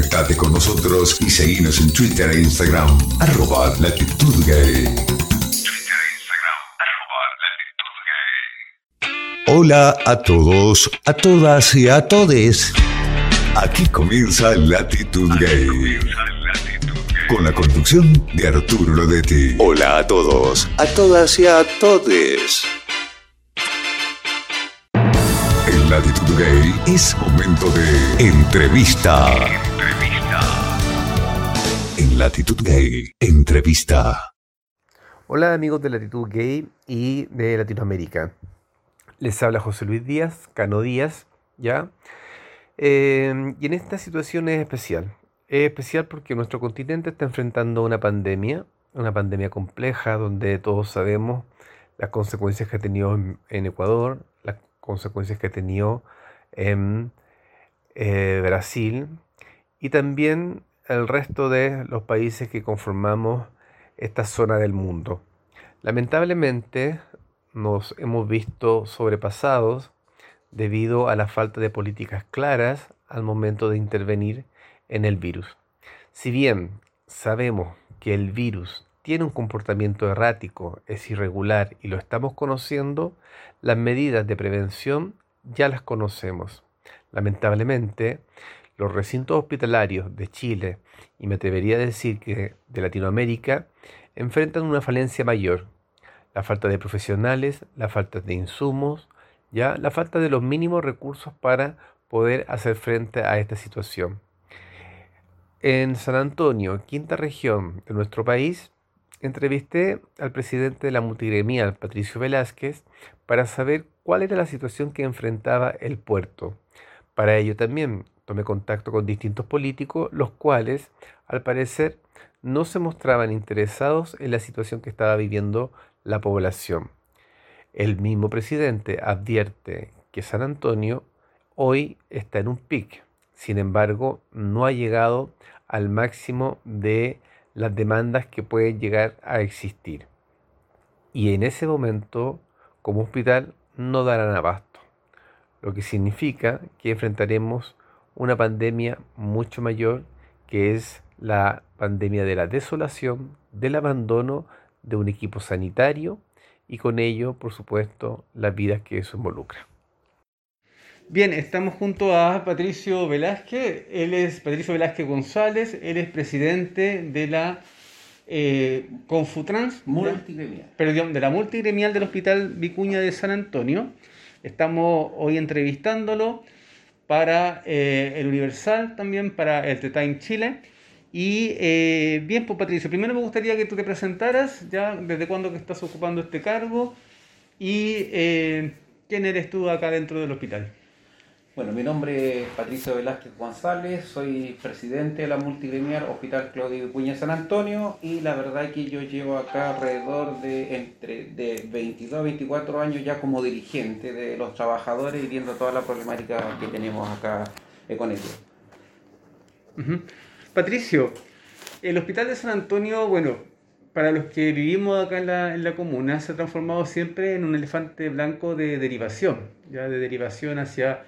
Conectate con nosotros y seguinos en Twitter e Instagram, arroba latitud gay. Hola a todos, a todas y a todes. Aquí comienza Latitud Gay. Con la conducción de Arturo Lodetti. Hola a todos, a todas y a todes. En Latitud Gay es momento de entrevista. Latitud Gay, entrevista. Hola amigos de Latitud Gay y de Latinoamérica. Les habla José Luis Díaz, Cano Díaz, ¿ya? Eh, y en esta situación es especial. Es especial porque nuestro continente está enfrentando una pandemia, una pandemia compleja donde todos sabemos las consecuencias que ha tenido en, Ecuador, las consecuencias que ha tenido en eh, Brasil y también el resto de los países que conformamos esta zona del mundo. Lamentablemente, nos hemos visto sobrepasados debido a la falta de políticas claras al momento de intervenir en el virus. Si bien sabemos que el virus tiene un comportamiento errático, es irregular y lo estamos conociendo, las medidas de prevención ya las conocemos. Lamentablemente, los recintos hospitalarios de Chile y me atrevería a decir que de Latinoamérica enfrentan una falencia mayor la falta de profesionales, la falta de insumos, ya la falta de los mínimos recursos para poder hacer frente a esta situación. En San Antonio, quinta región de nuestro país, entrevisté al presidente de la multigremial, Patricio Velázquez, para saber cuál era la situación que enfrentaba el puerto. Para ello también tomé contacto con distintos políticos, los cuales, al parecer, no se mostraban interesados en la situación que estaba viviendo la población. El mismo presidente advierte que San Antonio hoy está en un pic, sin embargo no ha llegado al máximo de las demandas que pueden llegar a existir. Y en ese momento, como hospital, no darán abasto, lo que significa que enfrentaremos una pandemia mucho mayor que es la pandemia de la desolación, del abandono de un equipo sanitario y con ello, por supuesto, las vidas que eso involucra. Bien, estamos junto a Patricio Velázquez. Él es Patricio Velázquez González. Él es presidente de la eh, Confutrans, multigremial. Perdón, de la multigremial del Hospital Vicuña de San Antonio. Estamos hoy entrevistándolo para eh, el Universal, también para el The Time Chile. Y eh, bien, pues Patricio, primero me gustaría que tú te presentaras, ya desde cuándo que estás ocupando este cargo y eh, quién eres tú acá dentro del hospital. Bueno, mi nombre es Patricio Velázquez González, soy presidente de la multigremial Hospital Claudio Vicuña San Antonio y la verdad es que yo llevo acá alrededor de entre de 22 a 24 años ya como dirigente de los trabajadores y viendo toda la problemática que tenemos acá con ellos. Patricio, el Hospital de San Antonio, bueno, para los que vivimos acá en la, comuna, se ha transformado siempre en un elefante blanco de derivación, ya de derivación hacia,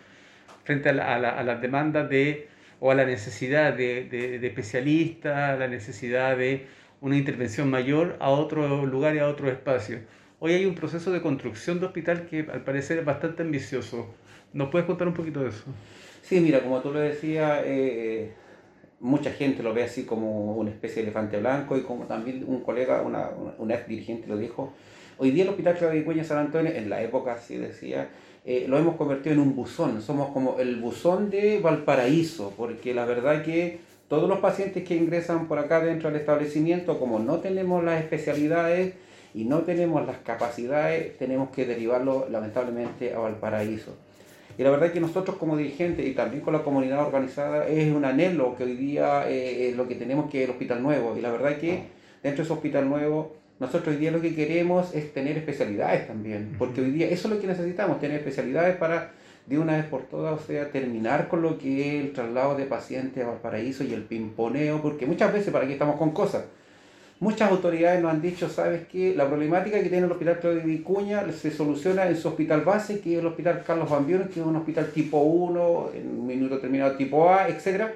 frente a, las demandas de, o a la necesidad de, de, especialistas, la necesidad de una intervención mayor a otro lugar y a otro espacio. Hoy hay un proceso de construcción de hospital que al parecer es bastante ambicioso. ¿Nos puedes contar un poquito de eso? Sí, mira, como tú lo decías, eh, mucha gente lo ve así como una especie de elefante blanco y como también un colega, una, una ex dirigente lo dijo, hoy día el Hospital Claudio San Antonio, en la época así decía, eh, lo hemos convertido en un buzón, somos como el buzón de Valparaíso, porque la verdad que todos los pacientes que ingresan por acá dentro del establecimiento, como no tenemos las especialidades y no tenemos las capacidades, tenemos que derivarlo lamentablemente a Valparaíso. Y la verdad que nosotros como dirigentes y también con la comunidad organizada es un anhelo que hoy día eh, lo que tenemos que es el hospital nuevo. Y la verdad que dentro de ese hospital nuevo nosotros hoy día lo que queremos es tener especialidades también. Porque hoy día eso es lo que necesitamos, tener especialidades para de una vez por todas, o sea, terminar con lo que es el traslado de pacientes a Valparaíso y el pimponeo, porque muchas veces para aquí estamos con cosas Muchas autoridades nos han dicho, ¿sabes qué? La problemática que tiene el Hospital Claudio Vicuña se soluciona en su hospital base, que es el Hospital Carlos Van que es un hospital tipo 1, en un minuto terminado tipo A, etc.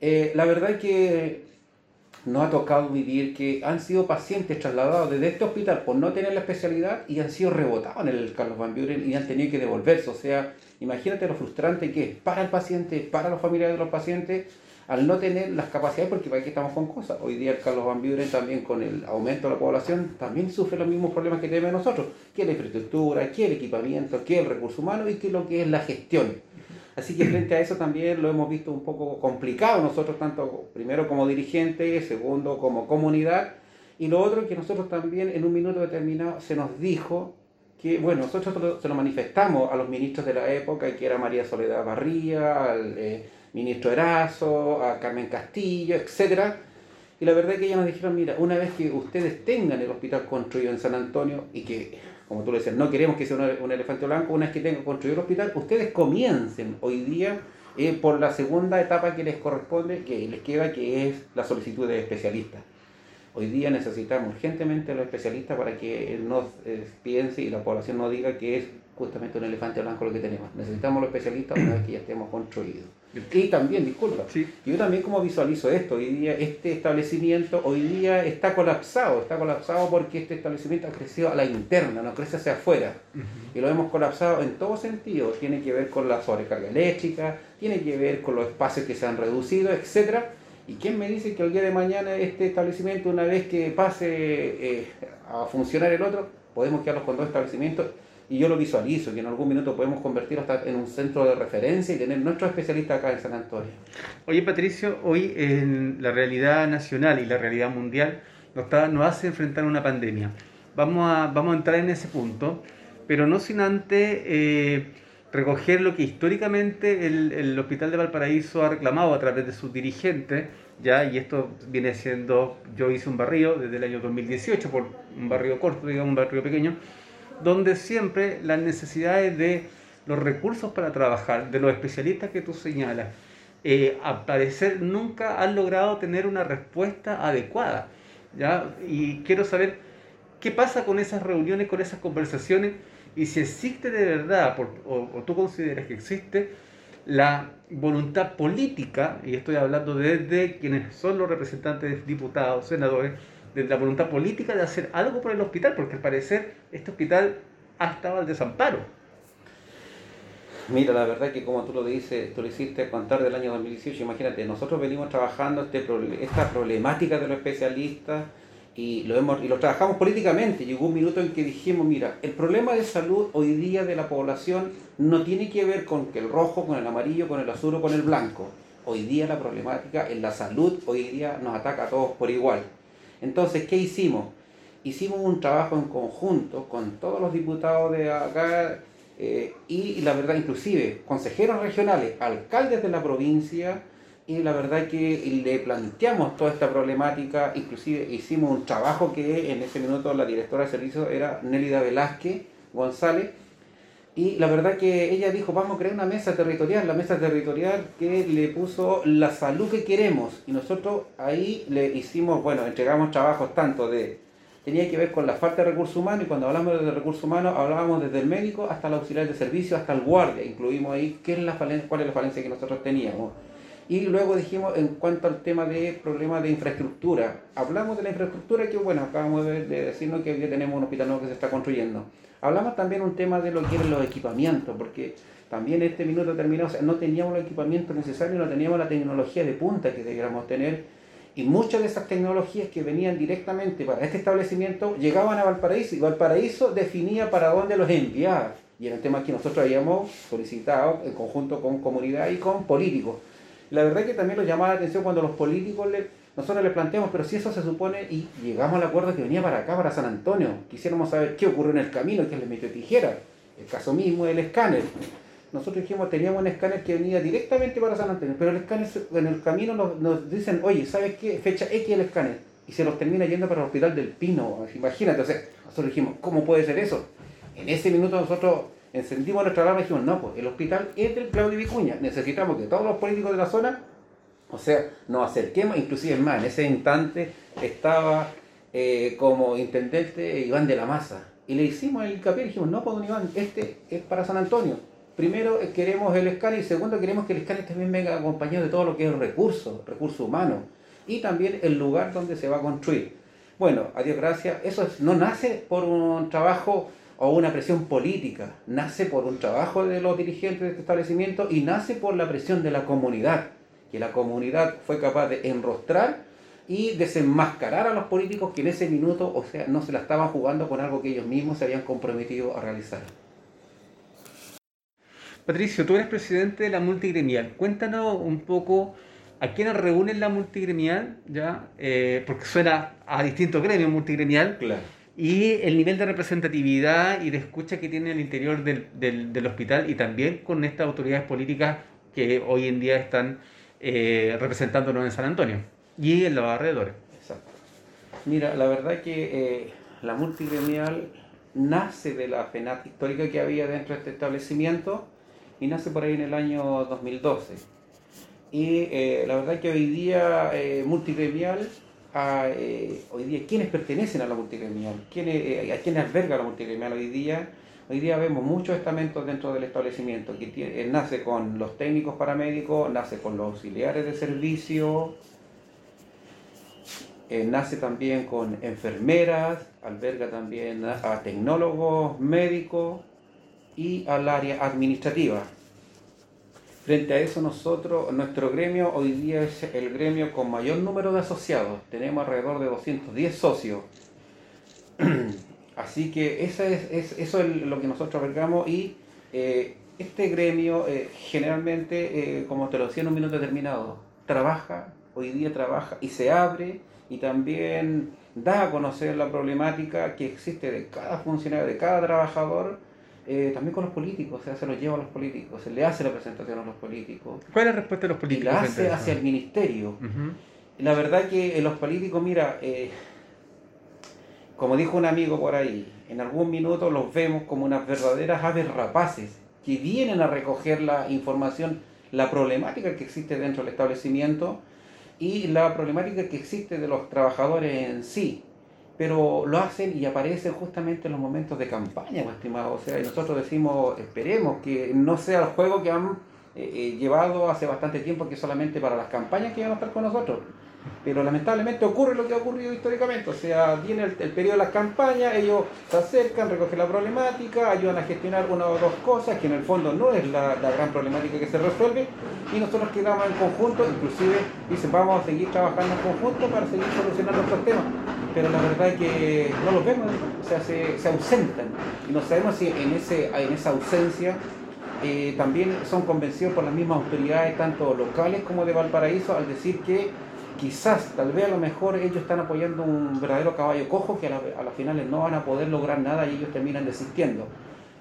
Eh, la verdad es que nos ha tocado vivir que han sido pacientes trasladados desde este hospital por no tener la especialidad y han sido rebotados en el Carlos Van Buren y han tenido que devolverse. O sea, imagínate lo frustrante que es para el paciente, para los familiares de los pacientes, al no tener las capacidades, porque aquí estamos con cosas. Hoy día el Carlos Van Buren también con el aumento de la población también sufre los mismos problemas que tenemos nosotros, que la infraestructura, que el equipamiento, que el recurso humano y que lo que es la gestión. Así que frente a eso también lo hemos visto un poco complicado nosotros, tanto primero como dirigentes, segundo como comunidad, y lo otro que nosotros también en un minuto determinado se nos dijo que, bueno, nosotros se lo manifestamos a los ministros de la época, que era María Soledad Barría, al eh, ministro Erazo, a Carmen Castillo, etc. Y la verdad es que ellos nos dijeron, mira, una vez que ustedes tengan el hospital construido en San Antonio y que como tú le decías, no queremos que sea un, elefante blanco, una vez que tenga construido el hospital, ustedes comiencen hoy día eh, por la segunda etapa que les corresponde, que les queda, que es la solicitud de especialistas. Hoy día necesitamos urgentemente a los especialistas para que nos eh, piense y la población no diga que es justamente un elefante blanco lo que tenemos. Necesitamos los especialistas una vez que ya estemos construidos. Y también, disculpa, yo también como visualizo esto, hoy día este establecimiento hoy día está colapsado, está colapsado porque este establecimiento ha crecido a la interna, no crece hacia afuera. Y lo hemos colapsado en todo sentido, tiene que ver con la sobrecarga eléctrica, tiene que ver con los espacios que se han reducido, etc. ¿Y quién me dice que el día de mañana este establecimiento, una vez que pase eh, a funcionar el otro, podemos quedarnos con dos establecimientos y yo lo visualizo, que en algún minuto podemos convertir hasta en un centro de referencia y tener nuestros especialistas acá en San Antonio. Oye Patricio, hoy en la realidad nacional y la realidad mundial nos, está, nos hace enfrentar una pandemia. Vamos a, vamos a entrar en ese punto, pero no sin antes eh, recoger lo que históricamente el, el, Hospital de Valparaíso ha reclamado a través de sus dirigentes, ya, y esto viene siendo, yo hice un barrio desde el año 2018, por un barrio corto, digamos, un barrio pequeño, donde siempre las necesidades de los recursos para trabajar, de los especialistas que tú señalas, eh, parecer nunca han logrado tener una respuesta adecuada. ¿ya? Y quiero saber qué pasa con esas reuniones, con esas conversaciones, y si existe de verdad, o, o tú consideras que existe, la voluntad política, y estoy hablando desde quienes son los representantes, diputados, senadores, de la voluntad política de hacer algo por el hospital, porque al parecer este hospital ha estado al desamparo. Mira, la verdad que como tú lo dices, tú lo hiciste contar del año 2018, imagínate, nosotros venimos trabajando este, esta problemática de los especialistas y lo, hemos, y lo trabajamos políticamente. Llegó un minuto en que dijimos, mira, el problema de salud hoy día de la población no tiene que ver con que el rojo, con el amarillo, con el azul o con el blanco. Hoy día la problemática en la salud, hoy día nos ataca a todos por igual. Entonces, ¿qué hicimos? Hicimos un trabajo en conjunto con todos los diputados de acá eh, y la verdad, inclusive consejeros regionales, alcaldes de la provincia, y la verdad que le planteamos toda esta problemática, inclusive hicimos un trabajo que en ese minuto la directora de servicio era Nélida Velázquez González, y la verdad que ella dijo, vamos a crear una mesa territorial, la mesa territorial que le puso la salud que queremos. Y nosotros ahí le hicimos, bueno, entregamos trabajos tanto de, tenía que ver con la falta de recursos humanos, y cuando hablamos de recursos humanos hablábamos desde el médico hasta el auxiliar de servicio, hasta el guardia. Incluimos ahí qué es la falencia, cuál es la falencia que nosotros teníamos. Y luego dijimos en cuanto al tema de problemas de infraestructura. Hablamos de la infraestructura que, bueno, acabamos de, decirnos que hoy tenemos un hospital nuevo que se está construyendo. Hablamos también un tema de lo que eran los equipamientos, porque también este minuto terminado, no teníamos los equipamientos necesarios, no teníamos la tecnología de punta que debiéramos tener, y muchas de esas tecnologías que venían directamente para este establecimiento llegaban a Valparaíso, y Valparaíso definía para dónde los enviaba. Y era el tema que nosotros habíamos solicitado en conjunto con comunidad y con políticos. La verdad es que también nos llamaba la atención cuando los políticos nosotros les planteamos, pero si eso se supone, y llegamos al acuerdo que venía para acá, para San Antonio, quisiéramos saber qué ocurrió en el camino, que le metió tijera, el caso mismo del escáner. Nosotros dijimos, teníamos un escáner que venía directamente para San Antonio, pero el escáner en el camino nos, dicen, oye, ¿sabes qué? Fecha X el escáner. Y se los termina yendo para el hospital del Pino. Imagínate, o sea, nosotros dijimos, ¿cómo puede ser eso? En ese minuto nosotros encendimos nuestra alarma y dijimos, no, pues el hospital es del Claudio Vicuña. Necesitamos que todos los políticos de la zona o sea, nos acerquemos, inclusive más, en ese instante estaba eh, como intendente Iván de la Maza. Y le hicimos el hincapié y dijimos, no, pues don Iván, este es para San Antonio. primero eh, queremos el escáner y segundo queremos que el escáner también venga acompañado de todo lo que es recurso, recurso humano y también el lugar donde se va a construir. Bueno, a Dios gracias, eso no nace por un trabajo o una presión política, nace por un trabajo de los dirigentes de este establecimiento y nace por la presión de la comunidad, que la comunidad fue capaz de enrostrar y desenmascarar a los políticos que en ese minuto, o sea, no se la estaban jugando con algo que ellos mismos se habían comprometido a realizar. Patricio, tú eres presidente de la multigremial. Cuéntanos un poco a quiénes reúnen la multigremial, ¿ya? Eh, porque suena a distintos gremios multigremial. Claro. Y el nivel de representatividad y de escucha que tiene el interior del, del, del hospital y también con estas autoridades políticas que hoy en día están eh, representándonos en San Antonio y en los alrededores. Exacto. Mira, la verdad que eh, la multigremial nace de la FENAT histórica que había dentro de este establecimiento y nace por ahí en el año 2012. Y eh, la verdad que hoy día eh, multigremial, a, eh, hoy día, ¿quiénes pertenecen a la multigremial? ¿Quiénes, eh, ¿A quiénes alberga la multigremial hoy día? Hoy día vemos muchos estamentos dentro del establecimiento, que eh, nace con los técnicos paramédicos, nace con los auxiliares de servicio, nace también con enfermeras, alberga también a tecnólogos médicos y al área administrativa. Frente a eso nosotros, nuestro gremio hoy día es el gremio con mayor número de asociados. Tenemos alrededor de 210 socios. Así que es, es- eso es lo que nosotros albergamos y eh, este gremio eh, generalmente, eh, como te lo decía en un minuto determinado, trabaja, hoy día trabaja y se abre y también da a conocer la problemática que existe de cada funcionario, de cada trabajador, eh, también con los políticos, o sea, se lo lleva a los políticos, se le hace la presentación a los políticos ¿Cuál es la respuesta de los y políticos? la frente hace hacia el ministerio. La verdad que eh, los políticos, mira, eh, como dijo un amigo por ahí, en algún minuto los vemos como unas verdaderas aves rapaces que vienen a recoger la información, la problemática que existe dentro del establecimiento y la problemática que existe de los trabajadores en sí. Pero lo hacen y aparecen justamente en los momentos de campaña, mi estimado. O sea, y nosotros decimos, esperemos que no sea el juego que han eh, eh, llevado hace bastante tiempo, que solamente para las campañas que van a estar con nosotros. Pero lamentablemente ocurre lo que ha ocurrido históricamente, o sea, viene el, el periodo de las campañas, ellos se acercan, recogen la problemática, ayudan a gestionar una o dos cosas, que en el fondo no es la, la gran problemática que se resuelve, y nosotros quedamos en conjunto, inclusive dicen vamos a seguir trabajando en conjunto para seguir solucionando estos temas, pero la verdad es que no los vemos, o sea, se, se ausentan, y no sabemos si en, ese, en esa ausencia eh, también son convencidos por las mismas autoridades, tanto locales como de Valparaíso, al decir que quizás, tal vez a lo mejor ellos están apoyando un verdadero caballo cojo que a, la- a las finales no van a poder lograr nada y ellos terminan desistiendo.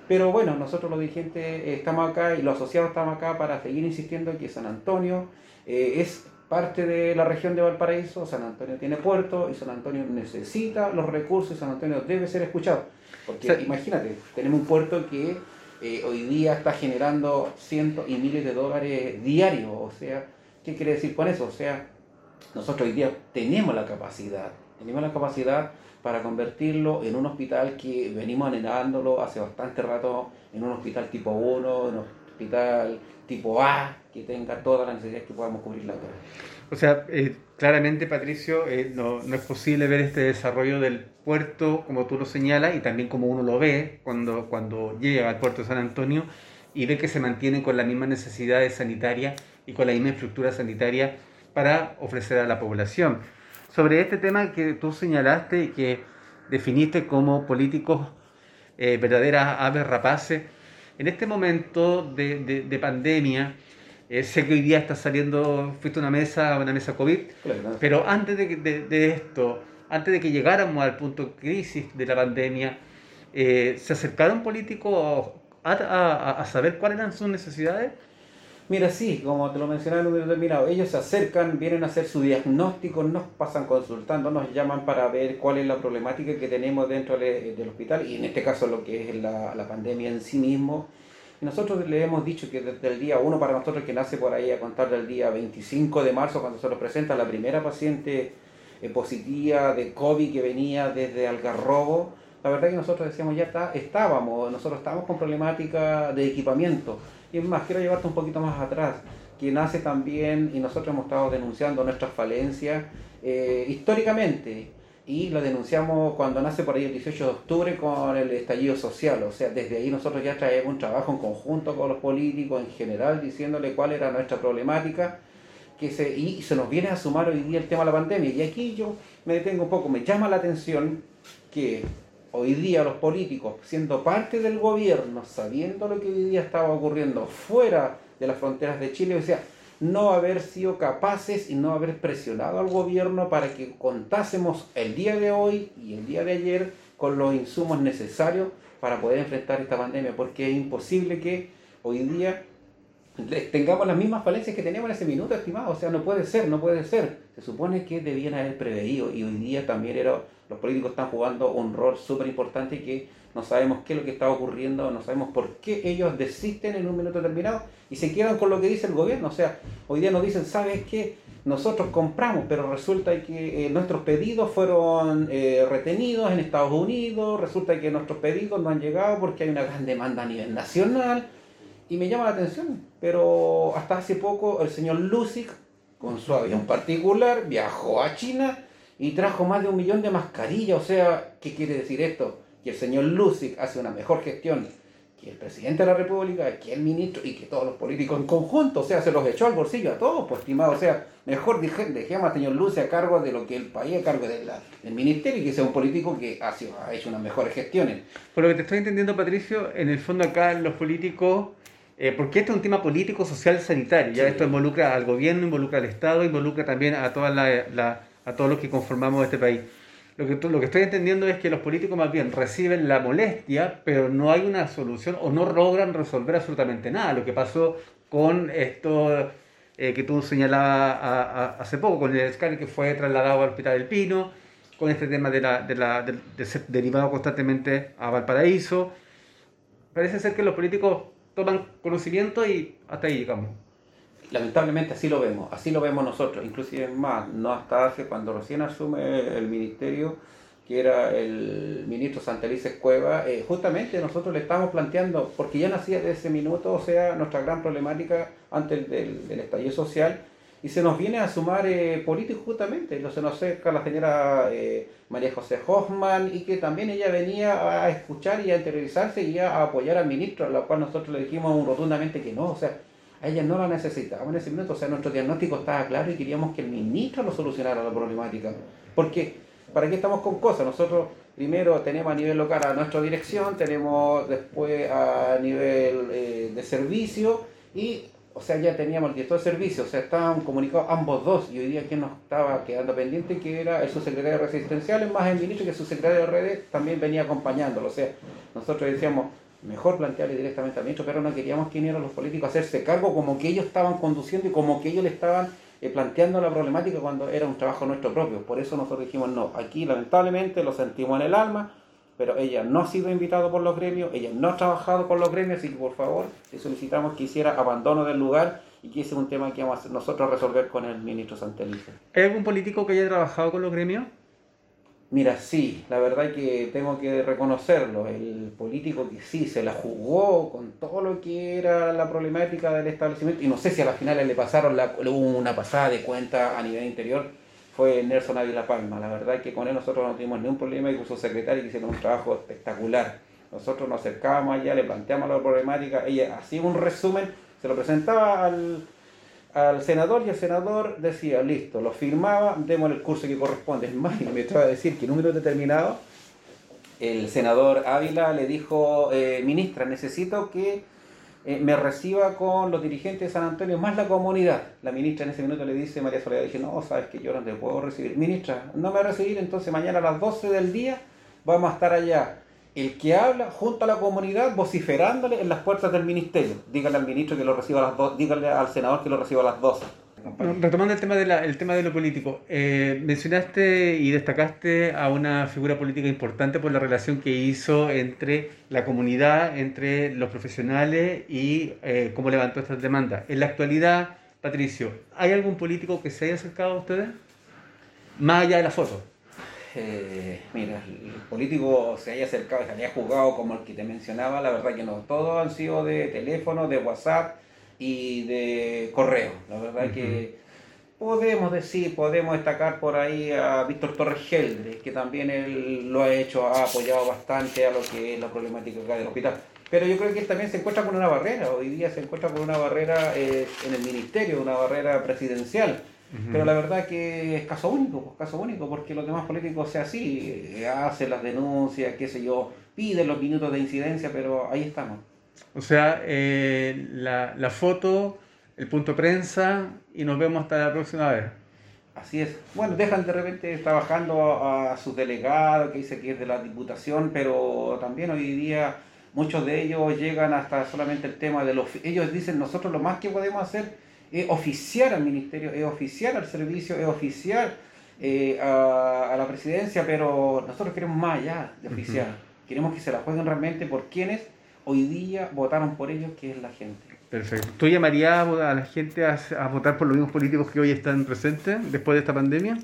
Pero bueno, nosotros los dirigentes eh, estamos acá y los asociados estamos acá para seguir insistiendo en que San Antonio eh, es parte de la región de Valparaíso, San Antonio tiene puerto y San Antonio necesita los recursos y San Antonio debe ser escuchado. Porque O sea, imagínate, tenemos un puerto que eh, hoy día está generando cientos y miles de dólares diarios. O sea, ¿qué quiere decir con eso? O sea, nosotros hoy día tenemos la capacidad, tenemos la capacidad para convertirlo en un hospital que venimos anhelándolo hace bastante rato, en un hospital tipo 1, en un hospital tipo A, que tenga todas las necesidades que podamos cubrir acá. O sea, eh, claramente, Patricio, eh, no, no es posible ver este desarrollo del puerto como tú lo señalas y también como uno lo ve cuando, cuando llega al puerto de San Antonio y ve que se mantienen con las mismas necesidades sanitarias y con la misma estructura sanitaria para ofrecer a la población. Sobre este tema que tú señalaste y que definiste como políticos eh, verdaderas aves rapaces, en este momento de, de- de pandemia, eh, sé que hoy día está saliendo, fuiste a una mesa, una mesa COVID, Claro, pero antes de, de- de esto, antes de que llegáramos al punto de crisis de la pandemia, eh, ¿se acercaron políticos a, a- a saber cuáles eran sus necesidades? Mira, sí, como te lo mencionaba en un momento determinado, ellos se acercan, vienen a hacer su diagnóstico, nos pasan consultando, nos llaman para ver cuál es la problemática que tenemos dentro de- del hospital y en este caso lo que es la, pandemia en sí mismo. Nosotros le hemos dicho que desde el día 1 para nosotros que nace por ahí a contar del día 25 de marzo cuando se nos presenta la primera paciente eh, positiva de COVID que venía desde Algarrobo, la verdad que nosotros decíamos ya está, estábamos, nosotros estábamos con problemática de equipamiento. Y es más, quiero llevarte un poquito más atrás, que nace también, y nosotros hemos estado denunciando nuestras falencias eh, históricamente, y lo denunciamos cuando nace por ahí el 18 de octubre con el estallido social. O sea, desde ahí nosotros ya traemos un trabajo en conjunto con los políticos en general, diciéndole cuál era nuestra problemática que se, y se nos viene a sumar hoy día el tema de la pandemia. Y aquí yo me detengo un poco, me llama la atención que hoy día los políticos, siendo parte del gobierno, sabiendo lo que hoy día estaba ocurriendo fuera de las fronteras de Chile, o sea, no haber sido capaces y no haber presionado al gobierno para que contásemos el día de hoy y el día de ayer con los insumos necesarios para poder enfrentar esta pandemia, porque es imposible que hoy día tengamos las mismas falencias que teníamos en ese minuto, estimado. O sea, no puede ser, no puede ser. Se supone que debían haber preveído y hoy día también era, los políticos están jugando un rol súper importante que no sabemos qué es lo que está ocurriendo, no sabemos por qué ellos desisten en un minuto determinado y se quedan con lo que dice el gobierno. O sea, hoy día nos dicen, ¿sabes qué? Nosotros compramos, pero resulta que eh, nuestros pedidos fueron eh, retenidos en Estados Unidos, resulta que nuestros pedidos no han llegado porque hay una gran demanda a nivel nacional y me llama la atención. Pero hasta hace poco el señor Lusig, con su avión particular, viajó a China y trajo más de un millón de mascarillas. O sea, ¿qué quiere decir esto? Que el señor Lusig hace una mejor gestión que el presidente de la República, que el ministro y que todos los políticos en conjunto. O sea, se los echó al bolsillo a todos, pues estimado. O sea, mejor dejemos al señor Lusig a cargo de lo que el país, a cargo del ministerio y que sea un político que ha, ha hecho unas mejores gestiones. Por lo que te estoy entendiendo, Patricio, en el fondo acá los políticos eh, porque este es un tema político, social, sanitario. Ya esto involucra al gobierno, involucra al Estado, involucra también a, toda la, a todos los que conformamos este país. Lo que, lo que estoy entendiendo es que los políticos más bien reciben la molestia, pero no hay una solución o no logran resolver absolutamente nada. Lo que pasó con esto eh, que tú señalabas hace poco, con el escáner que fue trasladado al Hospital del Pino, con este tema de, la, de, la, de ser derivado constantemente a Valparaíso. Parece ser que los políticos toman conocimiento y hasta ahí llegamos. Lamentablemente así lo vemos, así lo vemos nosotros, inclusive más, no hasta hace cuando recién asume el ministerio, que era el ministro Santelices Cueva, eh, justamente nosotros le estamos planteando, porque ya nacía de ese minuto, o sea, nuestra gran problemática antes del, del estallido social, y se nos viene a sumar eh, políticos justamente, se nos acerca la señora eh, María José Hoffman y que también ella venía a escuchar y a interiorizarse y a apoyar al ministro, a lo cual nosotros le dijimos rotundamente que no, o sea, ella no la necesitábamos en ese minuto, o sea, nuestro diagnóstico estaba claro y queríamos que el ministro lo solucionara la problemática, porque ¿para qué estamos con cosas? Nosotros primero tenemos a nivel local a nuestra dirección, tenemos después a nivel eh, de servicio y o sea, ya teníamos el director de servicio, o sea, estaban comunicados ambos dos, y hoy día quien nos estaba quedando pendiente, que era el subsecretario de Resistenciales, más el ministro, que el subsecretario de redes también venía acompañándolo. O sea, nosotros decíamos, mejor plantearle directamente al ministro, pero no queríamos que vinieran los políticos a hacerse cargo como que ellos estaban conduciendo y como que ellos le estaban eh, planteando la problemática cuando era un trabajo nuestro propio. Por eso nosotros dijimos, no, aquí lamentablemente lo sentimos en el alma, pero ella no ha sido invitada por los gremios, ella no ha trabajado con los gremios, así que por favor le solicitamos que hiciera abandono del lugar y que ese es un tema que vamos a nosotros resolver con el ministro Santelice. ¿Es algún político que haya trabajado con los gremios? Mira, sí, la verdad que tengo que reconocerlo, el político que sí se la jugó con todo lo que era la problemática del establecimiento, y no sé si a las finales le pasaron la, una pasada de cuenta a nivel interior, fue Nelson Ávila Palma. La verdad que con él nosotros no tuvimos ningún problema y con su secretaria que hicieron un trabajo espectacular. Nosotros nos acercábamos allá, le planteamos la problemática, ella hacía un resumen, se lo presentaba al, al senador y el senador decía, listo, lo firmaba, demos el curso que corresponde. Es más, me estaba a decir que en un minuto determinado el senador Ávila le dijo, eh, ministra, necesito que eh, me reciba con los dirigentes de San Antonio, más la comunidad. La ministra en ese minuto le dice, María Soledad, dice, no, sabes que yo no te puedo recibir. Ministra, no me va a recibir, entonces mañana a las 12 del día vamos a estar allá. El que habla junto a la comunidad vociferándole en las puertas del ministerio. Dígale al ministro que lo reciba a las dos, dígale al senador que lo reciba a las 12 retomando el tema de, tema de lo político, eh, mencionaste y destacaste a una figura política importante por la relación que hizo entre la comunidad, entre los profesionales y eh, cómo levantó estas demandas. En la actualidad, Patricio, ¿hay algún político que se haya acercado a ustedes? Más allá de la foto. Eh, mira, el político se haya acercado, se haya juzgado como el que te mencionaba, la verdad que no, todos han sido de teléfono, de WhatsApp y de correo. La verdad que podemos decir, podemos destacar por ahí a Víctor Torres Gelde, que también él lo ha hecho, ha apoyado bastante a lo que es la problemática acá del hospital. Pero yo creo que él también se encuentra con una barrera, hoy día se encuentra con una barrera eh, en el ministerio, una barrera presidencial pero la verdad que es caso único, pues caso único, porque los demás políticos sea así, eh, hacen las denuncias, qué sé yo, piden los minutos de incidencia, pero ahí estamos. O sea, eh, la, la foto, el punto prensa y nos vemos hasta la próxima vez. Así es. Bueno, dejan de repente trabajando a, sus delegados, que dice que es de la diputación, pero también hoy día muchos de ellos llegan hasta solamente el tema de los... Ellos dicen, nosotros lo más que podemos hacer es oficiar al ministerio, es oficiar al servicio, es oficiar eh, a, la presidencia, pero nosotros queremos más allá de oficiar. Queremos que se la jueguen realmente por quienes hoy día votaron por ellos, que es la gente. Perfecto. ¿Tú llamarías a la gente a, a votar por los mismos políticos que hoy están presentes después de esta pandemia?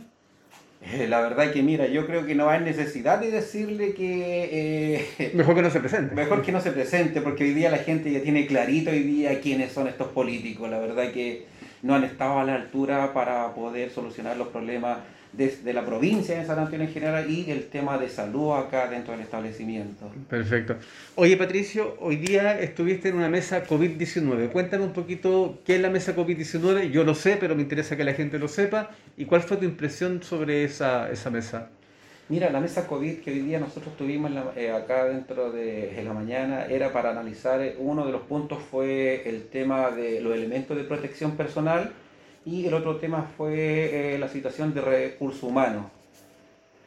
Eh, la verdad que mira, yo creo que no hay necesidad de decirle que... Eh, mejor que no se presente. Mejor que no se presente, porque hoy día la gente ya tiene clarito hoy día quiénes son estos políticos. La verdad que no han estado a la altura para poder solucionar los problemas desde la provincia de San Antonio en general y el tema de salud acá dentro del establecimiento. Perfecto. Oye Patricio, hoy día estuviste en una mesa COVID-19. Cuéntame un poquito qué es la mesa COVID-19. Yo lo sé, pero me interesa que la gente lo sepa. ¿Y cuál fue tu impresión sobre esa, esa mesa? Mira, la mesa COVID que hoy día nosotros tuvimos eh, acá dentro de la mañana era para analizar, eh, uno de los puntos fue el tema de los elementos de protección personal y el otro tema fue eh, la situación de recursos humanos.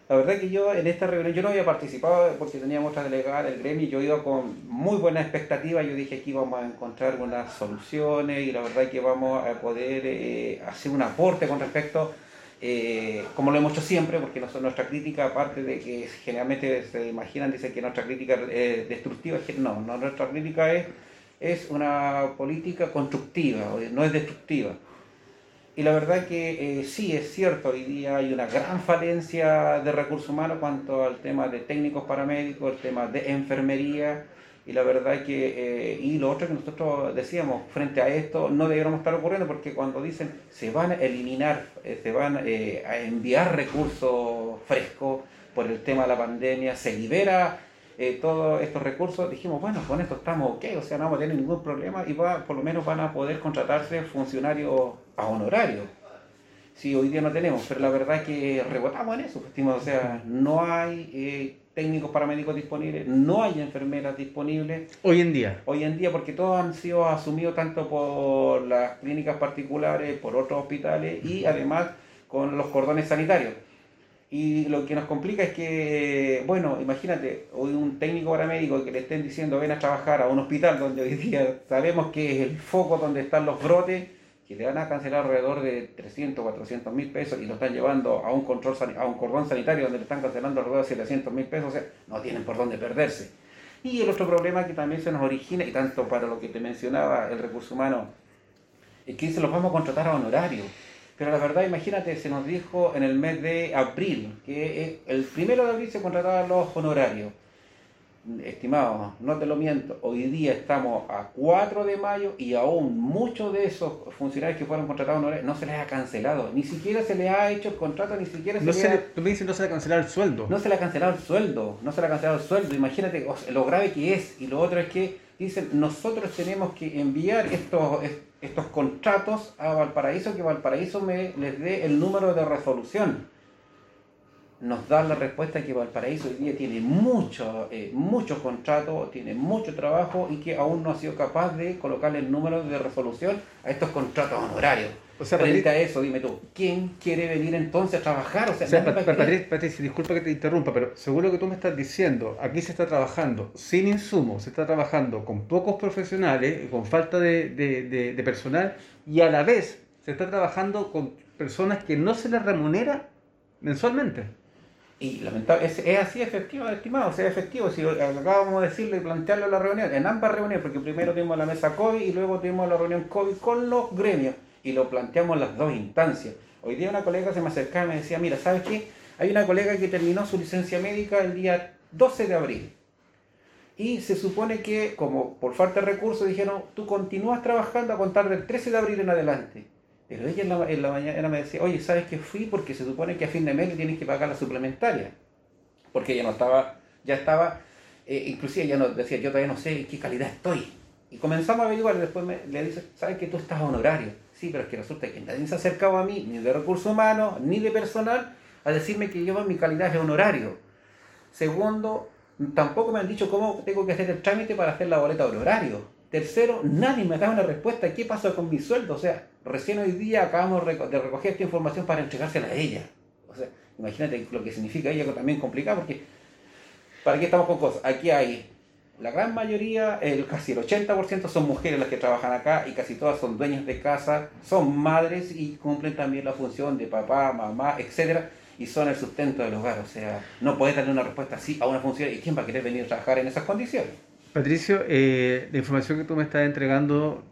La verdad que yo en esta reunión, yo no había participado porque teníamos otra delegada del gremio, yo iba con muy buena expectativa, yo dije que íbamos a encontrar unas soluciones y la verdad que vamos a poder eh, hacer un aporte con respecto, eh, como lo hemos hecho siempre, porque nuestra crítica, aparte de que generalmente se imaginan, dicen que nuestra crítica es destructiva, no, no nuestra crítica es, es una política constructiva, no es destructiva. Y la verdad que eh, sí, es cierto, hoy día hay una gran falencia de recursos humanos cuanto al tema de técnicos paramédicos, el tema de enfermería, y la verdad que, eh, y lo otro que nosotros decíamos, frente a esto no deberíamos estar ocurriendo porque cuando dicen se van a eliminar, eh, se van a enviar recursos frescos por el tema de la pandemia, se libera eh, todos estos recursos, dijimos, bueno, con esto estamos ok, o sea, no vamos a tener ningún problema y va, por lo menos van a poder contratarse funcionarios a honorario. Si hoy día no tenemos, pero la verdad es que rebotamos en eso, o sea, no hay eh, técnicos paramédicos disponibles, no hay enfermeras disponibles. Hoy en día. Hoy en día, porque todos han sido asumidos tanto por las clínicas particulares, por otros hospitales y además con los cordones sanitarios. Y lo que nos complica es que, bueno, imagínate, hoy un técnico paramédico que le estén diciendo ven a trabajar a un hospital donde hoy día sabemos que es el foco donde están los brotes, que le van a cancelar alrededor de 300, 400 mil pesos y lo están llevando a un control a un cordón sanitario donde le están cancelando alrededor de 700 mil pesos, o sea, no tienen por dónde perderse. Y el otro problema que también se nos origina, y tanto para lo que te mencionaba el recurso humano, es que se los vamos a contratar a honorario. Pero la verdad, imagínate, se nos dijo en el mes de abril, que el primero de abril se contrataban los honorarios. Estimados, no te lo miento, hoy día estamos a 4 de mayo y aún muchos de esos funcionarios que fueron contratados honorarios no se les ha cancelado, ni siquiera se les ha hecho el contrato, ni siquiera se, les ha... Tú me dices no se le ha cancelado el sueldo. No se le ha cancelado el sueldo, no se le ha cancelado el sueldo, imagínate lo grave que es. Y lo otro es que dicen, nosotros tenemos que enviar estos estos contratos a Valparaíso, que Valparaíso me, les dé el número de resolución. Nos da la respuesta que Valparaíso hoy día tiene mucho, eh, muchos contratos, tiene mucho trabajo y que aún no ha sido capaz de colocarle el número de resolución a estos contratos honorarios. O sea, Frente a eso, dime tú, ¿quién quiere venir entonces a trabajar? O sea, Patricia, disculpa que te interrumpa, pero seguro que tú me estás diciendo, aquí se está trabajando sin insumos, se está trabajando con pocos profesionales, con falta de, de, de, personal, y a la vez se está trabajando con personas que no se les remunera mensualmente. Y lamentablemente, es, así efectivo, estimado, sea, efectivo. Si acabamos de decirlo y plantearlo en la reunión, en ambas reuniones, porque primero tuvimos la mesa COVID y luego tuvimos la reunión COVID con los gremios y lo planteamos en las dos instancias. Hoy día una colega se me acercaba y me decía, mira, ¿sabes qué? Hay una colega que terminó su licencia médica el día 12 de abril. Y se supone que, como por falta de recursos, dijeron, tú continúas trabajando a contar del 13 de abril en adelante. Pero ella en la, mañana me decía, oye, ¿sabes qué fui? Porque se supone que a fin de mes le tienes que pagar la suplementaria. Porque ella no estaba, ya estaba, eh, inclusive ella nos decía, yo todavía no sé en qué calidad estoy. Y comenzamos a averiguar y después me, le dice, ¿sabes que tú estás honorario? Sí, pero es que resulta que nadie se ha acercado a mí, ni de recursos humanos, ni de personal, a decirme que yo mi calidad es honorario. Segundo, tampoco me han dicho cómo tengo que hacer el trámite para hacer la boleta de honorario. Tercero, nadie me da una respuesta. ¿Qué pasa con mi sueldo? O sea, recién hoy día acabamos de recoger esta información para entregársela a ella. O sea, imagínate lo que significa ella, también complicado, porque ¿para qué estamos con cosas? Aquí hay la gran mayoría, el, casi el 80% son mujeres las que trabajan acá y casi todas son dueñas de casa, son madres y cumplen también la función de papá, mamá, etcétera, y son el sustento del hogar. O sea, no puedes darle una respuesta así a una función y quién va a querer venir a trabajar en esas condiciones. Patricio, eh, la información que tú me estás entregando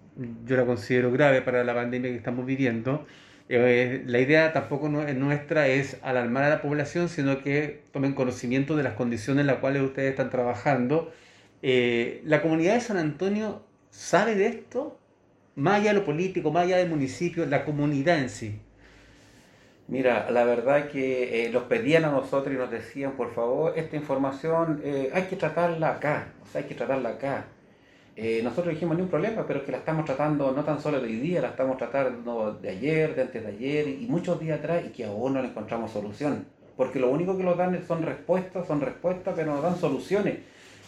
yo la considero grave para la pandemia que estamos viviendo. Eh, la idea tampoco no, nuestra es alarmar a la población, sino que tomen conocimiento de las condiciones en las cuales ustedes están trabajando. Eh, ¿La comunidad de San Antonio sabe de esto? Más allá de lo político, más allá del municipio, la comunidad en sí. Mira, la verdad que los pedían a nosotros y nos decían, por favor, esta información hay que tratarla acá hay que tratarla acá. Eh, nosotros dijimos, ni un problema, pero es que la estamos tratando no tan solo de hoy día, la estamos tratando de ayer, de antes de ayer y muchos días atrás y que aún no le encontramos solución. Porque lo único que nos dan son respuestas, son respuestas, pero nos dan soluciones.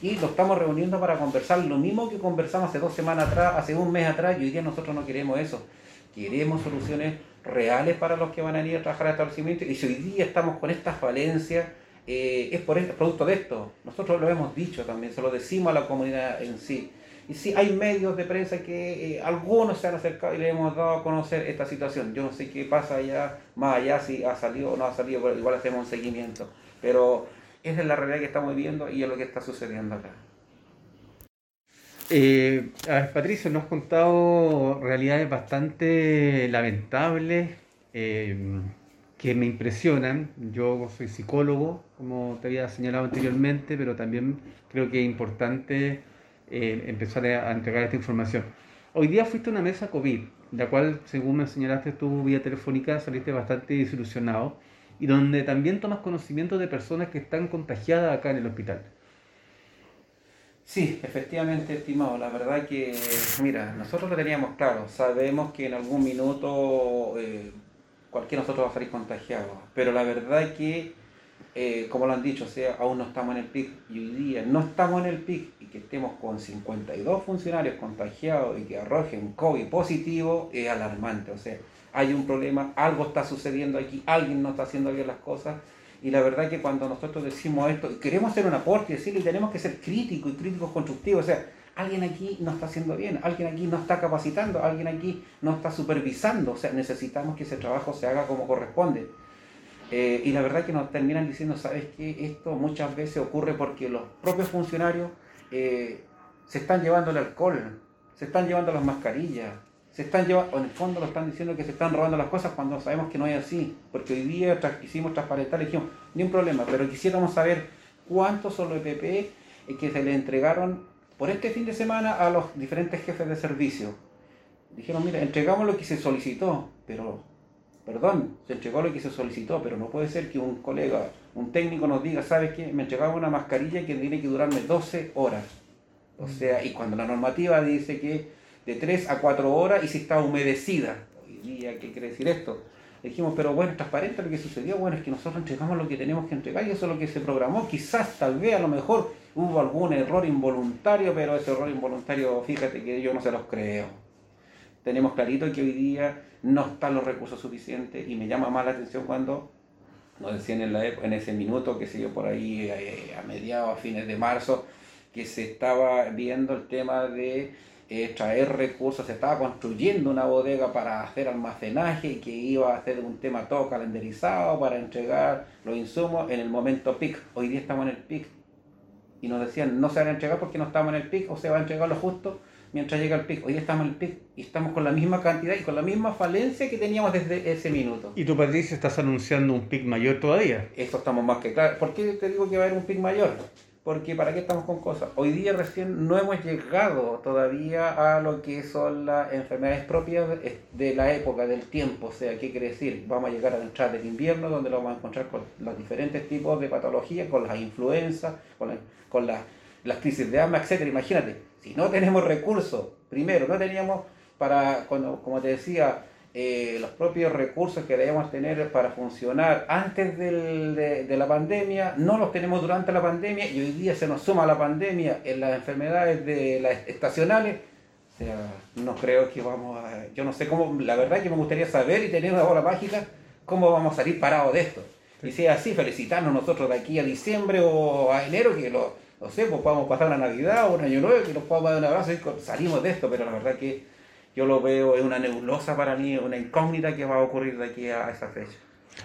Y lo estamos reuniendo para conversar lo mismo que conversamos hace dos semanas atrás, hace un mes atrás, y hoy día nosotros no queremos eso. Queremos soluciones reales para los que van a ir a trabajar al establecimiento. Y si hoy día estamos con estas falencias, eh, es por este producto de esto. Nosotros lo hemos dicho también, se lo decimos a la comunidad en sí. Y sí, hay medios de prensa que eh, algunos se han acercado y le hemos dado a conocer esta situación. Yo no sé qué pasa allá, más allá, si ha salido o no ha salido, pero igual hacemos un seguimiento. Pero esa es la realidad que estamos viviendo y es lo que está sucediendo acá. Eh, Patricio, nos has contado realidades bastante lamentables. Eh, que me impresionan. Yo soy psicólogo, como te había señalado anteriormente, pero también creo que es importante eh, empezar a, entregar esta información. Hoy día fuiste a una mesa COVID, la cual, según me señalaste tú vía telefónica, saliste bastante desilusionado y donde también tomas conocimiento de personas que están contagiadas acá en el hospital. Sí, efectivamente, estimado. La verdad que, mira, nosotros lo teníamos claro. Sabemos que en algún minuto eh, cualquiera de nosotros va a salir contagiado. Pero la verdad que, eh, como lo han dicho, o sea, aún no estamos en el pic y hoy día no estamos en el pic y que estemos con 52 funcionarios contagiados y que arrojen COVID positivo es alarmante. O sea, hay un problema, algo está sucediendo aquí, alguien no está haciendo bien las cosas. Y la verdad que cuando nosotros decimos esto, queremos hacer un aporte decirle, tenemos que ser críticos y críticos constructivos, o sea, alguien aquí no está haciendo bien, alguien aquí no está capacitando, alguien aquí no está supervisando, o sea, necesitamos que ese trabajo se haga como corresponde. Eh, y la verdad que nos terminan diciendo, ¿sabes qué? Esto muchas veces ocurre porque los propios funcionarios eh, se están llevando el alcohol, se están llevando las mascarillas, se están llevando, en el fondo lo están diciendo que se están robando las cosas cuando sabemos que no es así, porque hoy día hicimos transparentar y dijimos, ni un problema, pero quisiéramos saber cuántos son los EPP eh, que se le entregaron por este fin de semana a los diferentes jefes de servicio. Dijeron, mira, entregamos lo que se solicitó, pero, perdón, se entregó lo que se solicitó, pero no puede ser que un colega, un técnico nos diga, ¿sabes qué? Me entregaba una mascarilla que tiene que durarme 12 horas. O sea, y cuando la normativa dice que de 3 a 4 horas y si está humedecida. Hoy día, ¿qué quiere decir esto? dijimos, pero bueno, transparente lo que sucedió, bueno, es que nosotros entregamos lo que tenemos que entregar y eso es lo que se programó. Quizás, tal vez, a lo mejor hubo algún error involuntario, pero ese error involuntario, fíjate que yo no se los creo. Tenemos clarito que hoy día no están los recursos suficientes y me llama más la atención cuando nos decían en, la, en ese minuto, que sé yo, por ahí eh, a mediados, a fines de marzo, que se estaba viendo el tema de eh, traer recursos, se estaba construyendo una bodega para hacer almacenaje y que iba a hacer un tema todo calendarizado para entregar los insumos en el momento PIC. Hoy día estamos en el PIC y nos decían no se van a entregar porque no estamos en el PIC o se va a entregar lo justo. mientras llega el pic. Hoy estamos en el pic y estamos con la misma cantidad y con la misma falencia que teníamos desde ese minuto. Y tú, Patricia, estás anunciando un pic mayor todavía. Eso estamos más que claro. ¿Por qué te digo que va a haber un pic mayor? Porque para qué estamos con cosas. Hoy día recién no hemos llegado todavía a lo que son las enfermedades propias de la época, del tiempo. O sea, ¿qué quiere decir? Vamos a llegar a entrar del invierno, donde lo vamos a encontrar con los diferentes tipos de patologías, con las influencias, con, con las crisis de asma, etc. Imagínate, si no tenemos recursos, primero, no teníamos para, cuando, como te decía, eh, los propios recursos que debíamos tener para funcionar antes de, la pandemia, no los tenemos durante la pandemia y hoy día se nos suma la pandemia en las enfermedades de las estacionales. O sea, no creo que vamos a... Yo no sé cómo, la verdad que me gustaría saber y tener una bola mágica cómo vamos a salir parados de esto. Y sea así, felicitarnos nosotros de aquí a diciembre o a enero, que lo, no sé, pues podamos pasar la Navidad o un año nuevo, que nos podamos dar un abrazo y salimos de esto, pero la verdad que yo lo veo, es una nebulosa para mí, una incógnita que va a ocurrir de aquí a esa fecha.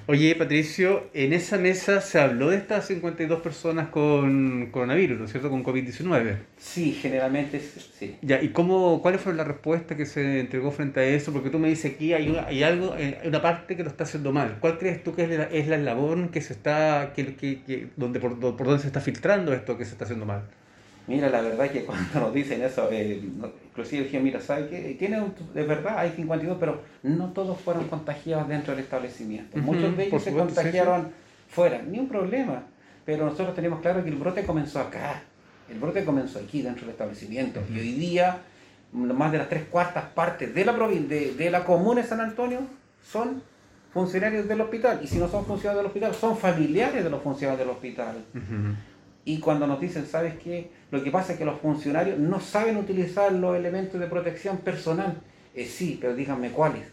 Oye, Patricio, en esa mesa se habló de estas 52 personas con coronavirus, ¿no es cierto? Con COVID-19. Sí, generalmente sí. Ya, ¿y cómo, cuál fue la respuesta que se entregó frente a eso? Porque tú me dices aquí hay, hay algo, hay una parte que lo está haciendo mal. ¿Cuál crees tú que es la, es la eslabón que se está, que, que, donde, por, por donde se está filtrando esto que se está haciendo mal? Mira, la verdad es que cuando nos dicen eso, eh, inclusive dije, mira, ¿sabes qué? Tiene de verdad, hay 52, pero no todos fueron contagiados dentro del establecimiento. Muchos de ellos se contagiaron fuera, ni un problema. Pero nosotros tenemos claro que el brote comenzó acá. El brote comenzó aquí, dentro del establecimiento. Y hoy día, más de las tres cuartas partes de la, de, de la comuna de San Antonio son funcionarios del hospital. Y si no son funcionarios del hospital, son familiares de los funcionarios del hospital. Y cuando nos dicen, ¿sabes qué? Lo que pasa es que los funcionarios no saben utilizar los elementos de protección personal. Eh, sí, pero díganme cuáles.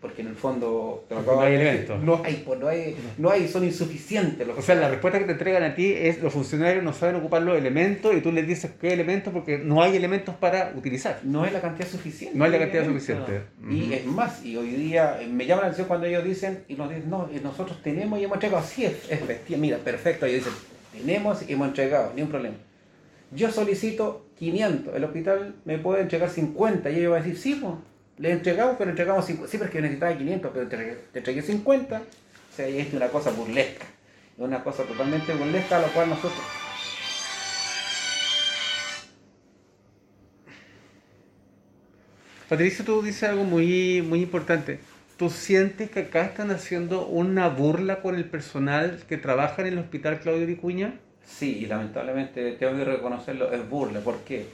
Porque en el fondo... no hay elementos. No hay, pues, no hay, no hay, son insuficientes. Los o sea, la respuesta que te entregan a ti es los funcionarios no saben ocupar los elementos y tú les dices qué elementos porque no hay elementos para utilizar. No hay la cantidad suficiente. No hay la cantidad suficiente. Y es más, y hoy día eh, me llama la atención cuando ellos dicen, y nos dicen, no, eh, nosotros tenemos y hemos entregado, así es, es mira, perfecto, y dicen, tenemos y hemos entregado, ni un problema. Yo solicito 500, el hospital me puede entregar 50 y ellos van a decir, sí, pues, le entregamos, pero entregamos 50. Sí, pero es que necesitaba 500, pero te entregué, 50. O sea, es una cosa burlesca. Es una cosa totalmente burlesca a lo cual nosotros... Patricio, tú dices algo muy, muy importante. ¿Tú sientes que acá están haciendo una burla con el personal que trabaja en el hospital Claudio Vicuña? Sí, y lamentablemente tengo que reconocerlo, es burla. ¿Por qué?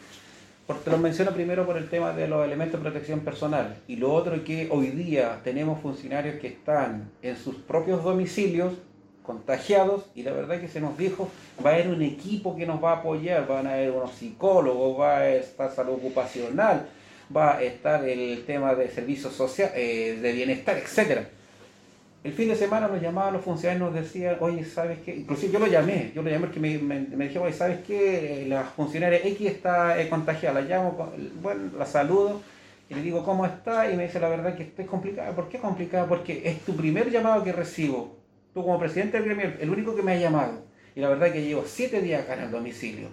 Porque lo menciono primero por el tema de los elementos de protección personal. Y lo otro es que hoy día tenemos funcionarios que están en sus propios domicilios contagiados y la verdad que se nos dijo va a haber un equipo que nos va a apoyar, van a haber unos psicólogos, va a estar salud ocupacional, va a estar el tema de servicios sociales, eh, de bienestar, etcétera. El fin de semana nos llamaban los funcionarios nos decían, oye, ¿sabes qué? Inclusive yo lo llamé, yo lo llamé porque me, me, me dijeron, oye, ¿sabes qué? La funcionaria X está eh, contagiada, la llamo, bueno, la saludo y le digo, ¿cómo está? Y me dice, la verdad que estoy complicada. ¿Por qué complicada? Porque es tu primer llamado que recibo. Tú como presidente del gremio, el único que me ha llamado. Y la verdad que llevo siete días acá en el domicilio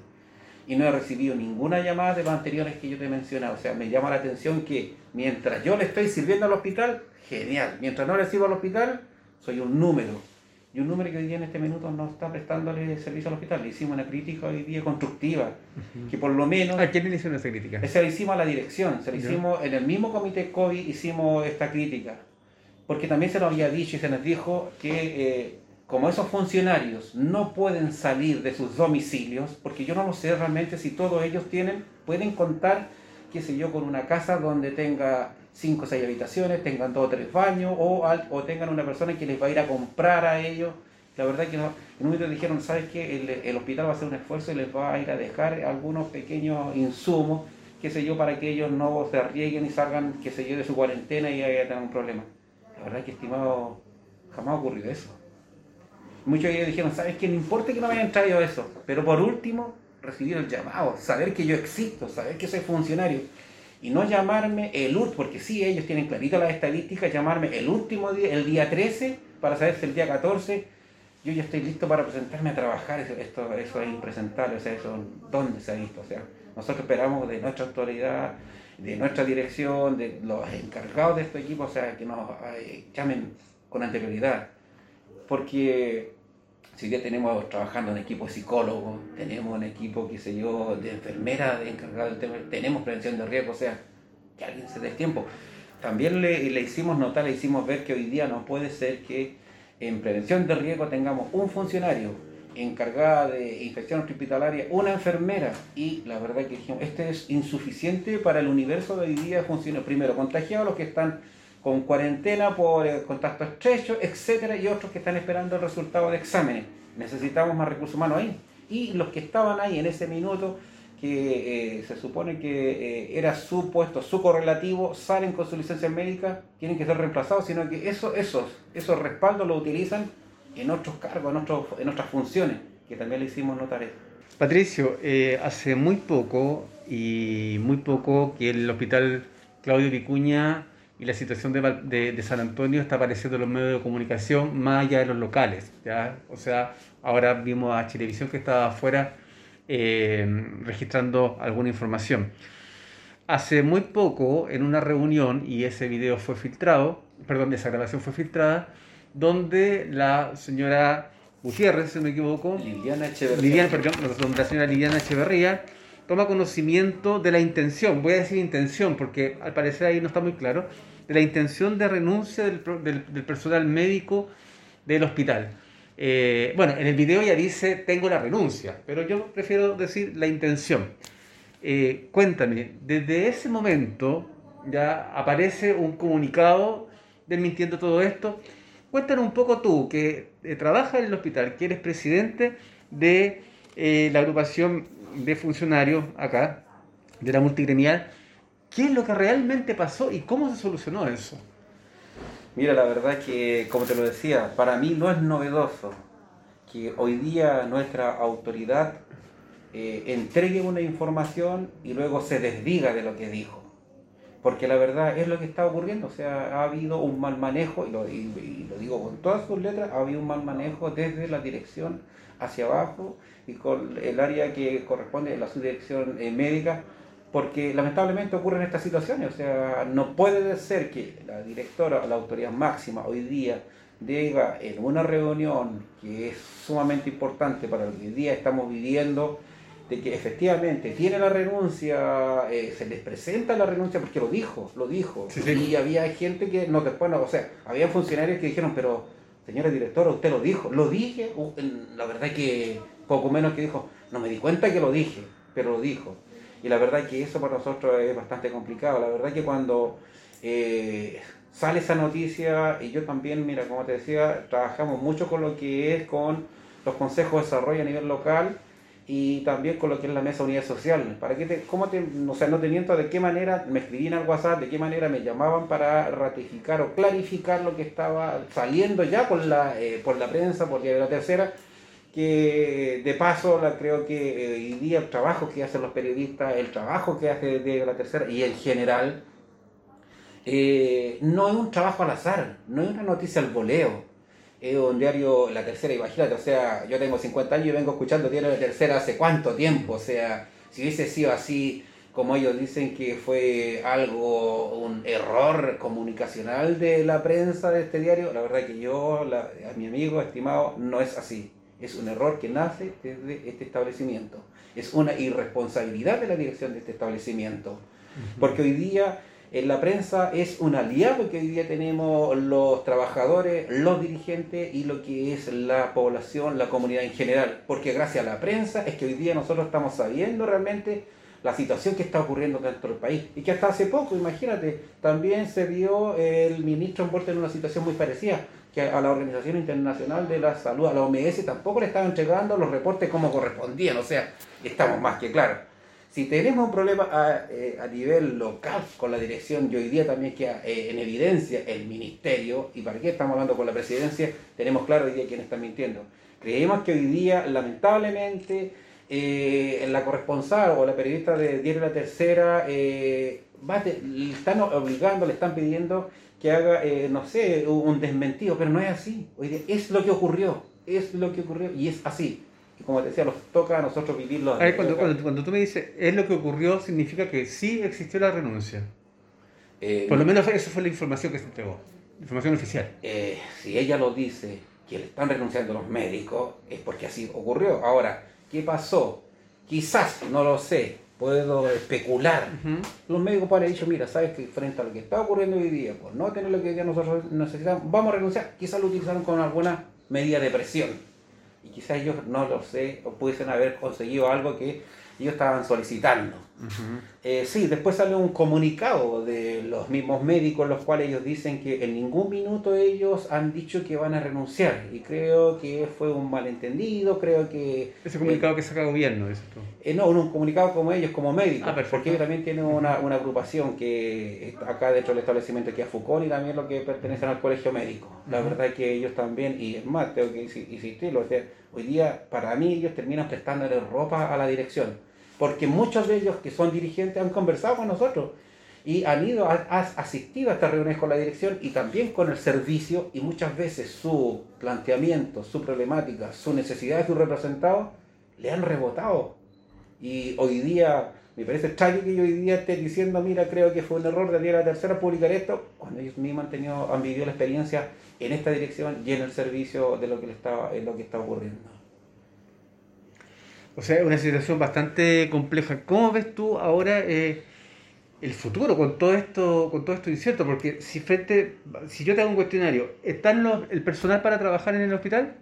y no he recibido ninguna llamada de los anteriores que yo te he mencionado. O sea, me llama la atención que mientras yo le estoy sirviendo al hospital, genial. Mientras no le sirvo al hospital, soy un número. Y un número que hoy día en este minuto no está prestándole servicio al hospital. Le hicimos una crítica hoy día constructiva, que por lo menos... ¿A quién le hicieron esa crítica? Se la hicimos a la dirección, se la hicimos en el mismo comité COVID, hicimos esta crítica. Porque también se nos había dicho y se nos dijo que... Eh, como esos funcionarios no pueden salir de sus domicilios, porque yo no lo sé realmente si todos ellos tienen, pueden contar, qué sé yo, con una casa donde tenga cinco o seis habitaciones, tengan dos o tres baños, o, o tengan una persona que les va a ir a comprar a ellos. La verdad que no, en un momento dijeron, ¿sabes qué? El, el, hospital va a hacer un esfuerzo y les va a ir a dejar algunos pequeños insumos, qué sé yo, para que ellos no se arriesguen y salgan, qué sé yo, de su cuarentena y haya un problema. La verdad que, estimado, jamás ha ocurrido eso. Muchos de ellos dijeron, ¿sabes qué? No importa que no me hayan traído eso, pero por último, recibir el llamado, saber que yo existo, saber que soy funcionario. Y no llamarme el último, porque sí, ellos tienen clarito las estadísticas, llamarme el último día, el día 13, para saber si el día 14 yo ya estoy listo para presentarme a trabajar. Eso, esto, eso es impresentable, o sea, eso, ¿dónde se ha visto? O sea, Nosotros esperamos de nuestra autoridad, de nuestra dirección, de los encargados de este equipo, o sea, que nos eh, llamen con anterioridad. Porque si ya tenemos trabajando en equipo de psicólogos, tenemos un equipo, qué sé yo, de enfermera de encargado del tema, tenemos prevención de riesgo, o sea, que alguien se dé tiempo. También le, le hicimos notar, le hicimos ver que hoy día no puede ser que en prevención de riesgo tengamos un funcionario encargada de infección hospitalaria, una enfermera, y la verdad que dijimos, este es insuficiente para el universo de hoy día funciona primero contagiados los que están con cuarentena por eh, contacto estrecho, etcétera, y otros que están esperando el resultado de exámenes. Necesitamos más recursos humanos ahí. Y los que estaban ahí en ese minuto, que eh, se supone que eh, era su puesto, su correlativo, salen con su licencia médica, tienen que ser reemplazados, sino que eso, esos, esos respaldos lo utilizan en otros cargos, en, otros, en otras funciones, que también le hicimos notar. Patricio, hace muy poco, y muy poco, que el hospital Claudio Vicuña y la situación de, de, San Antonio está apareciendo en los medios de comunicación más allá de los locales. ¿ya? O sea, ahora vimos a Chilevisión que estaba afuera eh, registrando alguna información. Hace muy poco, en una reunión, y ese video fue filtrado, perdón, esa grabación fue filtrada, donde la señora Gutiérrez, si no me equivoco, Liliana Echeverría, Liliana, perdón, donde la señora Liliana Echeverría toma conocimiento de la intención, voy a decir intención porque al parecer ahí no está muy claro, de la intención de renuncia del, del, personal médico del hospital. Eh, bueno, en el video ya dice tengo la renuncia, pero yo prefiero decir la intención. Eh, cuéntame, desde ese momento ya aparece un comunicado desmintiendo todo esto. Cuéntanos un poco tú, que eh, trabajas en el hospital, que eres presidente de la agrupación de funcionarios acá, de la multigremial, ¿qué es lo que realmente pasó y cómo se solucionó eso? Mira, la verdad que, como te lo decía, para mí no es novedoso que hoy día nuestra autoridad eh, entregue una información y luego se desdiga de lo que dijo. Porque la verdad es lo que está ocurriendo, o sea, ha habido un mal manejo, y lo, y lo digo con todas sus letras, ha habido un mal manejo desde la dirección hacia abajo y con el área que corresponde a la subdirección eh, médica, porque lamentablemente ocurren estas situaciones, o sea, no puede ser que la directora, la autoridad máxima hoy día diga en una reunión que es sumamente importante para lo que hoy día estamos viviendo, de que efectivamente tiene la renuncia, eh, se les presenta la renuncia porque lo dijo, lo dijo. Y había gente que no después, no, o sea, había funcionarios que dijeron, pero señora directora, usted lo dijo, lo dije, la verdad que poco menos que dijo, no me di cuenta que lo dije, pero lo dijo. Y la verdad que eso para nosotros es bastante complicado. La verdad que cuando eh, sale esa noticia, y yo también, mira, como te decía, trabajamos mucho con lo que es con los consejos de desarrollo a nivel local y también con lo que es la mesa unidad social. ¿Para qué te, cómo te, o sea, no te miento de qué manera me escribían al WhatsApp, de qué manera me llamaban para ratificar o clarificar lo que estaba saliendo ya por la, eh, por la prensa, por la tercera, que de paso la, creo que eh, hoy día el trabajo que hacen los periodistas, el trabajo que hace de la tercera y en general, eh, no es un trabajo al azar, no es una noticia al voleo es un diario La Tercera, imagínate, o sea, yo tengo 50 años y vengo escuchando diario La Tercera hace cuánto tiempo, o sea, si hubiese sido así, como ellos dicen que fue algo, un error comunicacional de la prensa de este diario, la verdad que yo, a mi amigo estimado, no es así. Es un error que nace desde este establecimiento. Es una irresponsabilidad de la dirección de este establecimiento. Porque hoy día en la prensa es un aliado que hoy día tenemos los trabajadores, los dirigentes y lo que es la población, la comunidad en general. Porque gracias a la prensa es que hoy día nosotros estamos sabiendo realmente la situación que está ocurriendo dentro del país. Y que hasta hace poco, imagínate, también se vio el ministro envuelto en una situación muy parecida, que a la Organización Internacional de la Salud, a la OMS, tampoco le estaban entregando los reportes como correspondían. O sea, estamos más que claros. Si tenemos un problema eh, a, nivel local con la dirección y hoy día también queda eh, en evidencia el ministerio, y para qué estamos hablando con la presidencia, tenemos claro hoy día quién está mintiendo. Creemos que hoy día, lamentablemente, eh, la corresponsal o la periodista de Diario La Tercera le están obligando, le están pidiendo que haga, no sé, un desmentido, pero no es así. Día es lo que ocurrió, es lo que ocurrió y es así Y como te decía, nos toca a nosotros vivirlo. A ver, cuando, cuando, cuando tú me dices, es lo que ocurrió, significa que sí existió la renuncia. Eh, Por lo menos esa fue la información que se entregó, información oficial. eh, si ella lo dice, que le están renunciando los médicos, es porque así ocurrió. Ahora, ¿qué pasó? Quizás, no lo sé, puedo especular. Los médicos haber dicho, mira, sabes que frente a lo que está ocurriendo hoy día, por no tener lo que hoy día nosotros necesitamos, vamos a renunciar. Quizás lo utilizaron con alguna medida de presión. Y quizás ellos, no lo sé, o pudiesen haber conseguido algo que ellos estaban solicitando. Eh, sí, después sale un comunicado de los mismos médicos, los cuales ellos dicen que en ningún minuto ellos han dicho que van a renunciar. Y creo que fue un malentendido, creo que... Ese comunicado que saca el gobierno, eso tú. Eh, no, un comunicado como ellos, como médicos, Ah, porque ellos también tienen una, una agrupación que está acá dentro del establecimiento que es FUCON y también lo que pertenecen al colegio médico. La verdad es que ellos también, y es más, tengo que insi- insistirlo, o sea, hoy día para mí ellos terminan prestándole ropa a la dirección, porque muchos de ellos que son dirigentes han conversado con nosotros y han ido, han, asistido a estas reuniones con la dirección y también con el servicio y muchas veces su planteamiento, su problemática, su necesidad de su representado le han rebotado. Y hoy día, me parece extraño que yo hoy día esté diciendo, mira, creo que fue un error de día la tercera publicar esto, cuando ellos mismos han, tenido, han vivido la experiencia en esta dirección y en el servicio de lo que le estaba, en lo que está ocurriendo. O sea, es una situación bastante compleja. ¿Cómo ves tú ahora eh, el futuro con todo esto, con todo esto incierto? Porque si frente, si yo te hago un cuestionario, ¿están los, el personal para trabajar en el hospital?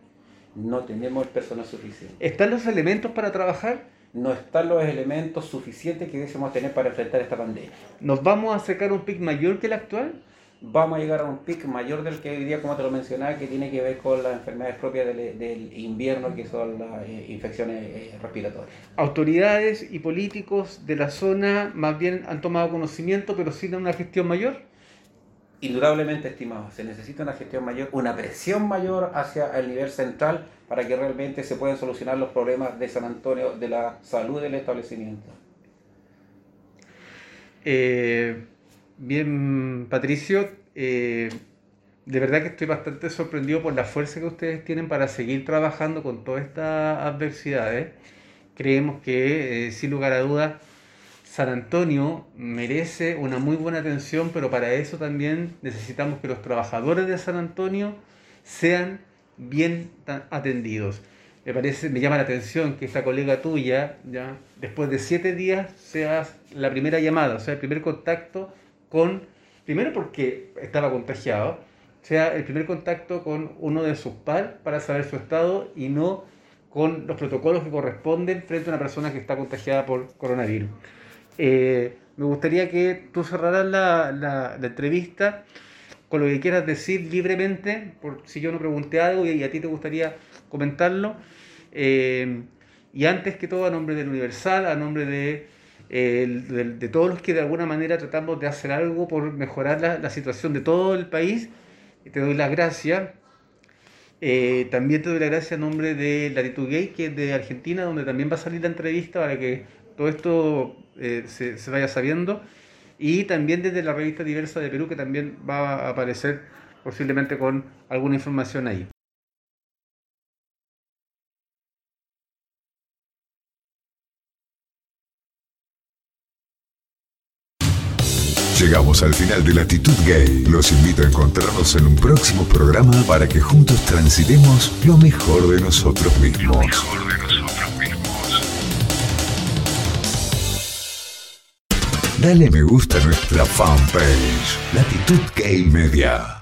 No tenemos el personal suficiente. ¿Están los elementos para trabajar? No están los elementos suficientes que deberíamos tener para enfrentar esta pandemia. ¿Nos vamos a sacar un pic mayor que el actual? Vamos a llegar a un pic mayor del que hoy día, como te lo mencionaba, que tiene que ver con las enfermedades propias del, del invierno, que son las eh, infecciones eh, respiratorias. Autoridades y políticos de la zona más bien han tomado conocimiento, pero sin una gestión mayor. Indudablemente, estimado, se necesita una gestión mayor, una presión mayor hacia el nivel central para que realmente se puedan solucionar los problemas de San Antonio, de la salud del establecimiento. Eh, bien, Patricio, eh, de verdad que estoy bastante sorprendido por la fuerza que ustedes tienen para seguir trabajando con todas estas adversidades. Creemos que, eh, sin lugar a dudas, San Antonio merece una muy buena atención, pero para eso también necesitamos que los trabajadores de San Antonio sean bien atendidos. Me parece, me llama la atención que esta colega tuya, ya después de siete días, seas la primera llamada, o sea, el primer contacto con, primero porque estaba contagiado, sea el primer contacto con uno de sus par para saber su estado y no con los protocolos que corresponden frente a una persona que está contagiada por coronavirus. Eh, me gustaría que tú cerraras la, la- entrevista con lo que quieras decir libremente, por si yo no pregunté algo y a ti te gustaría comentarlo. Eh, y antes que todo, a nombre del Universal, a nombre de, de, todos los que de alguna manera tratamos de hacer algo por mejorar la, situación de todo el país, te doy las gracias. Eh, también te doy las gracias a nombre de Latitud Gay, que es de Argentina, donde también va a salir la entrevista para que todo esto eh, se vaya sabiendo. Y también desde la revista Diversa de Perú, que también va a aparecer posiblemente con alguna información ahí. Llegamos al final de Latitud Gay. Los invito a encontrarnos en un próximo programa para que juntos transitemos lo mejor de nosotros mismos. Dale me gusta a nuestra fanpage, Latitud Gay Media.